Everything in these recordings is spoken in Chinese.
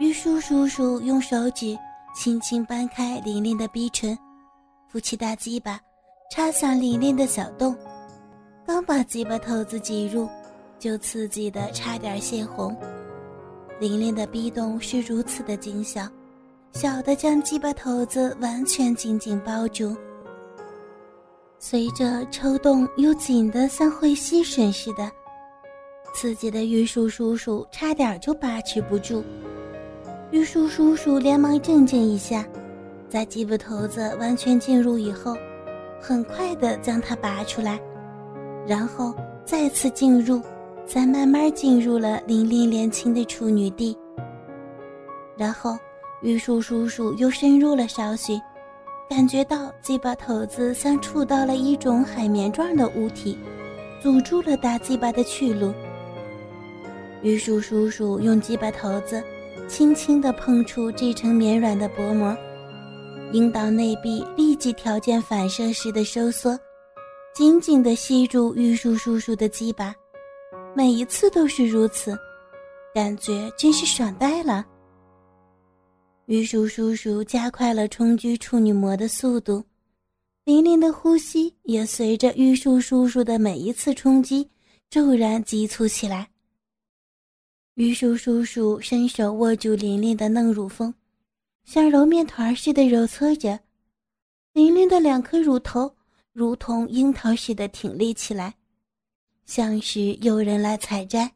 玉树叔叔用手指轻轻掰开玲玲的逼唇，扶起大鸡巴，插向玲玲的小洞。刚把鸡巴头子挤入，就刺激的差点泄洪。玲玲的逼洞是如此的紧小，小的将鸡巴头子完全紧紧包住。随着抽动，又紧的像会吸吮似的，刺激的玉树叔叔差点就把持不住。玉树叔叔连忙镇静一下，在鸡巴头子完全进入以后，很快的将它拔出来，然后再次进入。再慢慢进入了玲玲年轻的处女地，然后玉树叔叔又深入了少许，感觉到鸡巴头子像触到了一种海绵状的物体，阻住了大鸡巴的去路。玉树叔叔用鸡巴头子轻轻地碰触这层绵软的薄膜，阴道内壁立即条件反射似的收缩，紧紧地吸住玉树叔叔的鸡巴。每一次都是如此，感觉真是爽呆了。玉树叔叔加快了冲击处女膜的速度，玲玲的呼吸也随着玉树叔叔的每一次冲击骤然急促起来。玉树叔叔伸手握住玲玲的嫩乳峰，像揉面团似的揉搓着，玲玲的两颗乳头如同樱桃似的挺立起来。像是有人来采摘。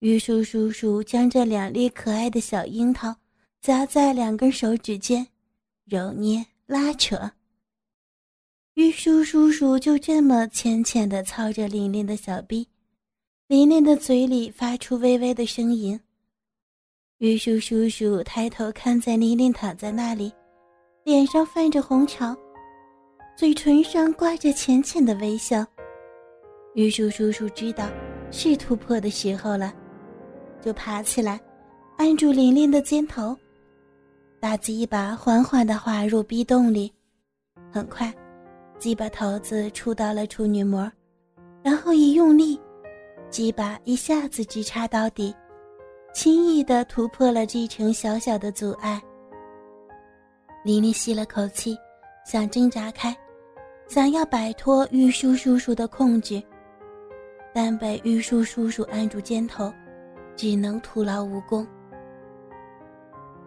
玉树叔叔将这两粒可爱的小樱桃夹在两根手指间，揉捏拉扯。玉树叔叔就这么浅浅的操着玲玲的小臂，琳琳的嘴里发出微微的声音。玉树叔叔抬头看在琳琳躺在那里，脸上泛着红潮，嘴唇上挂着浅浅的微笑。玉树叔叔知道是突破的时候了，就爬起来，按住琳琳的肩头，大鸡巴缓缓地滑入逼洞里。很快，鸡巴头子触到了处女膜，然后一用力，鸡巴一下子直插到底，轻易地突破了这层小小的阻碍。琳琳吸了口气，想挣扎开，想要摆脱玉树叔叔的控制。但被玉树叔叔按住肩头，只能徒劳无功。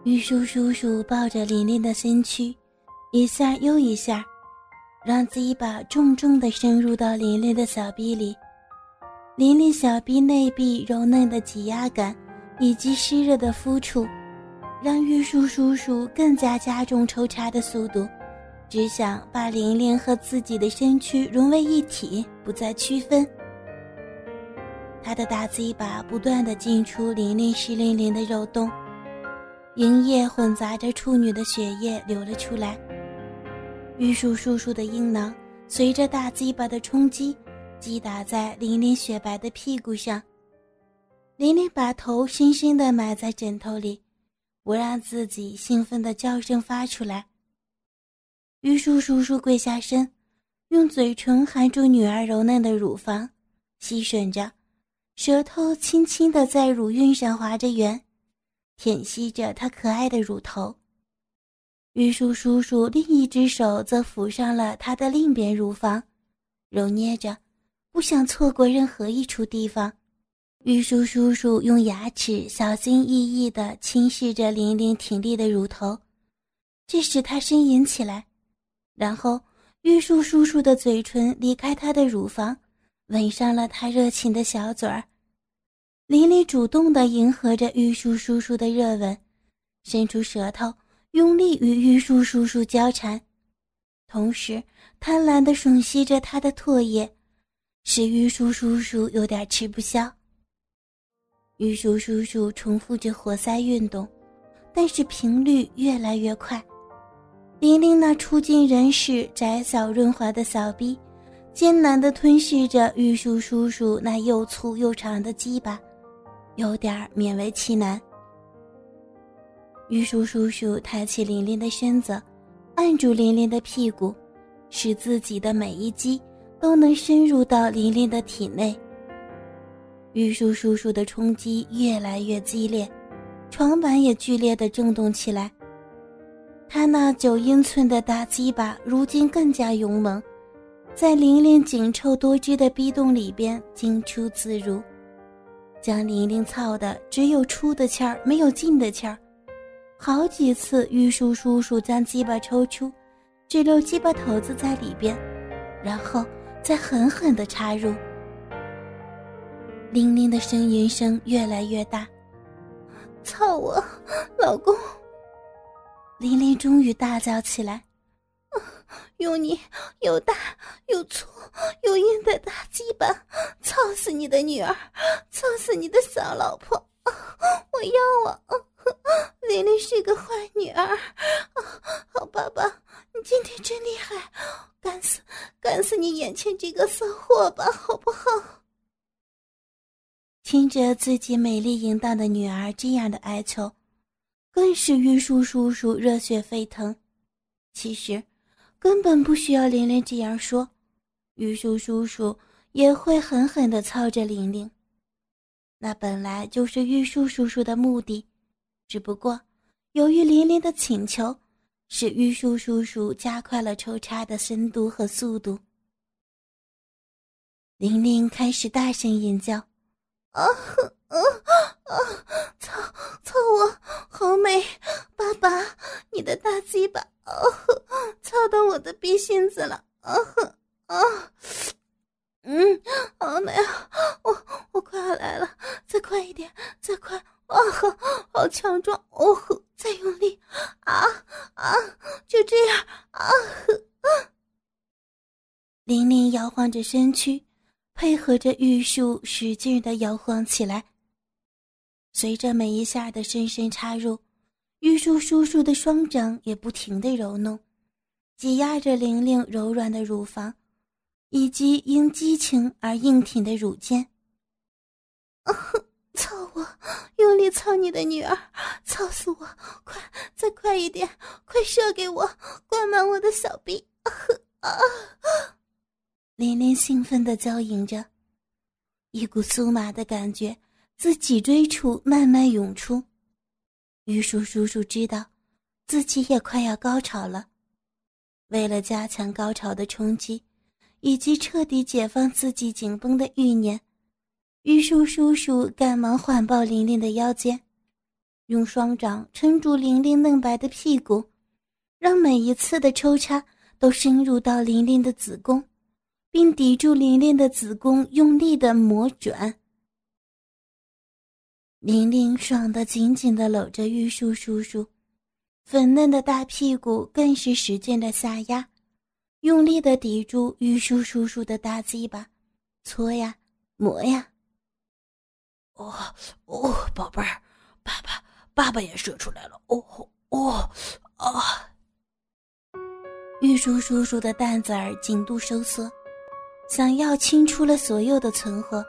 玉树叔叔抱着琳琳的身躯，一下又一下，让鸡巴重重地深入到琳琳的小臂里。琳琳小臂内壁柔嫩的挤压感，以及湿热的肤触，让玉树叔叔更加加重抽插的速度，只想把琳琳和自己的身躯融为一体，不再区分。他的大鸡巴不断的进出玲玲湿淋淋的肉洞，营液混杂着处女的血液流了出来。玉树叔叔的阴囊随着大鸡巴的冲击，击打在玲玲雪白的屁股上。玲玲把头深深的埋在枕头里，不让自己兴奋的叫声发出来。玉树叔叔跪下身，用嘴唇含住女儿柔嫩的乳房，吸吮着。舌头轻轻地在乳晕上划着圆，舔吸着她可爱的乳头。玉树叔叔另一只手则抚上了她的另一边乳房，揉捏着，不想错过任何一处地方。玉树叔叔用牙齿小心翼翼地轻视着玲玲挺立的乳头，这使她呻吟起来。然后，玉树叔叔的嘴唇离开她的乳房，吻上了她热情的小嘴儿。琳琳主动地迎合着玉树叔叔的热吻，伸出舌头，用力与玉树叔叔交缠，同时贪婪地吮吸着他的唾液，使玉树叔叔有点吃不消。玉树叔叔重复着活塞运动，但是频率越来越快。玲玲那初尽人事、窄小润滑的小臂，艰难地吞噬着玉树叔叔那又粗又长的鸡巴。有点勉为其难。玉树叔叔抬起琳琳的身子，按住琳琳的屁股，使自己的每一击都能深入到琳琳的体内。玉树叔叔的冲击越来越激烈，床板也剧烈的震动起来。他那九英寸的大鸡巴如今更加勇猛，在玲玲紧凑多汁的逼洞里边进出自如，将玲玲操的只有出的气儿，没有进的气儿。好几次，玉树叔叔将鸡巴抽出，只留鸡巴头子在里边，然后再狠狠地插入。玲玲的呻吟声越来越大，操我，老公！玲玲终于大叫起来：“用你又大又粗又硬的大鸡巴，操死你的女儿，操死你的小老婆！我要啊！玲玲是个坏女儿，好爸爸，你今天真厉害，你眼前这个骚货吧，好不好？”听着自己美丽淫荡的女儿这样的哀求。更是玉树叔叔热血沸腾。其实，根本不需要玲玲这样说，玉树叔叔也会狠狠地操着玲玲。那本来就是玉树叔叔的目的，只不过由于玲玲的请求，使玉树叔叔加快了抽插的深度和速度。玲玲开始大声吟叫：“啊！”啊啊！操操我，好美！爸爸，你的大鸡巴，哦，操到我的逼心子了！啊啊！嗯，好美啊！我我快要来了，再快一点，再快！啊，好强壮！哦，再用力！啊啊！就这样！啊啊！玲玲摇晃着身躯，配合着玉树使劲的摇晃起来。随着每一下的深深插入，玉树叔叔的双掌也不停的揉弄，挤压着玲玲柔软的乳房，以及因激情而硬挺的乳尖。操我，用力操你的女儿，操死我！快，再快一点，快射给我，灌满我的小臂！啊啊！玲玲兴奋地娇吟着，一股酥麻的感觉。自脊椎处慢慢涌出，玉树叔叔知道自己也快要高潮了。为了加强高潮的冲击，以及彻底解放自己紧绷的欲念，玉树叔叔赶忙环抱玲玲的腰间，用双掌撑住玲玲嫩白的屁股，让每一次的抽插都深入到玲玲的子宫，并抵住玲玲的子宫用力的磨转。玲玲爽的紧紧的搂着玉树叔叔，粉嫩的大屁股更是使劲的下压，用力的抵住玉树叔叔的大鸡巴，搓呀，磨呀。哦哦，宝贝儿，爸爸爸爸也射出来了。哦哦啊！玉树叔叔的蛋子儿紧度收缩，想要清出了所有的存货。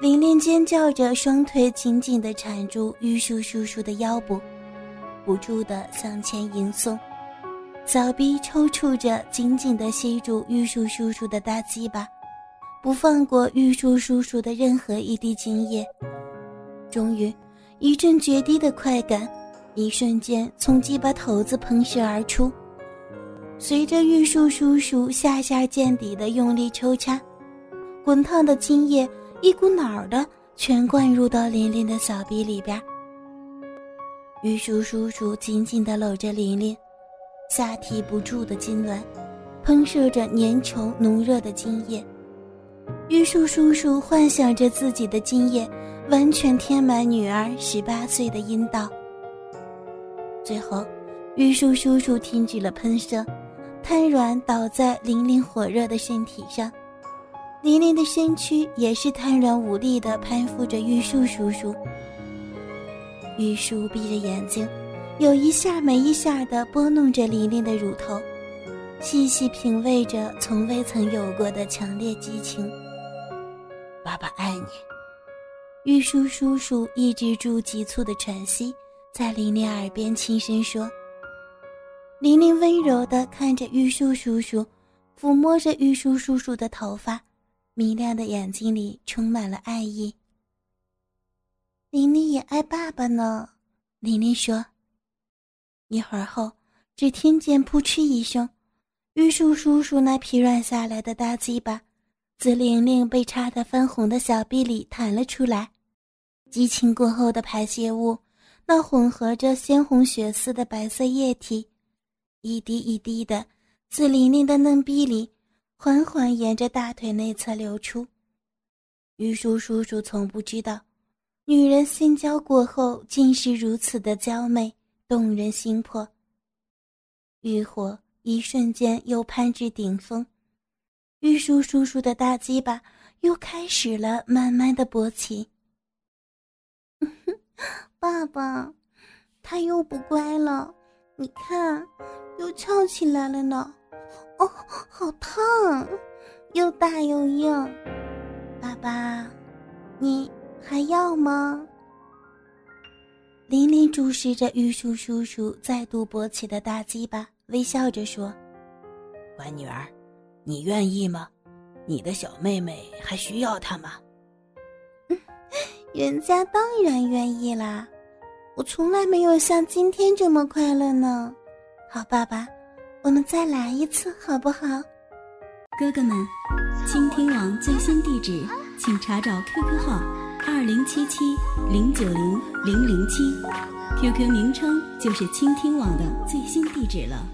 玲玲尖叫着，双腿紧紧地缠住玉树叔叔的腰部，不住地向前迎送，小逼抽搐着，紧紧地吸住玉树叔叔的大鸡巴，不放过玉树叔叔的任何一滴精液。终于，一阵绝堤的快感，一瞬间从鸡巴头子喷射而出，随着玉树叔叔下下见底的用力抽插，滚烫的精液。一股脑儿的全灌入到琳琳的小臂里边。玉树叔叔紧紧地搂着琳琳，下体不住的痉挛，喷射着粘稠浓热的精液。玉树叔叔幻想着自己的精液完全填满女儿十八岁的阴道。最后，玉树叔叔停止了喷射，瘫软倒在琳琳火热的身体上。琳琳的身躯也是瘫软无力的攀附着玉树叔叔。玉树闭着眼睛，有一下没一下的拨弄着琳琳的乳头，细细品味着从未曾有过的强烈激情。爸爸爱你。玉树叔叔抑制住急促的喘息，在琳琳耳边轻声说。玲玲温柔地看着玉树叔叔，抚摸着玉树叔叔的头发。明亮的眼睛里充满了爱意。玲玲也爱爸爸呢，玲玲说。一会儿后，只听见扑哧一声，玉树叔叔那疲软下来的大鸡巴，自玲玲被插得翻红的小臂里弹了出来。激情过后的排泄物，那混合着鲜红血丝的白色液体，一滴一滴的自玲玲的嫩逼里，缓缓沿着大腿内侧流出。玉树叔叔从不知道，女人性交过后竟是如此的娇媚动人心魄。欲火一瞬间又攀至顶峰，玉树叔叔的大鸡巴又开始了慢慢的勃起。爸爸，他又不乖了，你看，又翘起来了呢。哦，好烫，又大又硬。爸爸，你还要吗？琳琳注视着玉树叔叔再度勃起的大鸡巴，微笑着说：“乖女儿，你愿意吗？你的小妹妹还需要他吗？” 人家当然愿意啦，我从来没有像今天这么快乐呢。好，爸爸，我们再来一次好不好？哥哥们，倾听网最新地址，请查找 QQ 号二零七七零九零零零七，QQ 名称就是倾听网的最新地址了。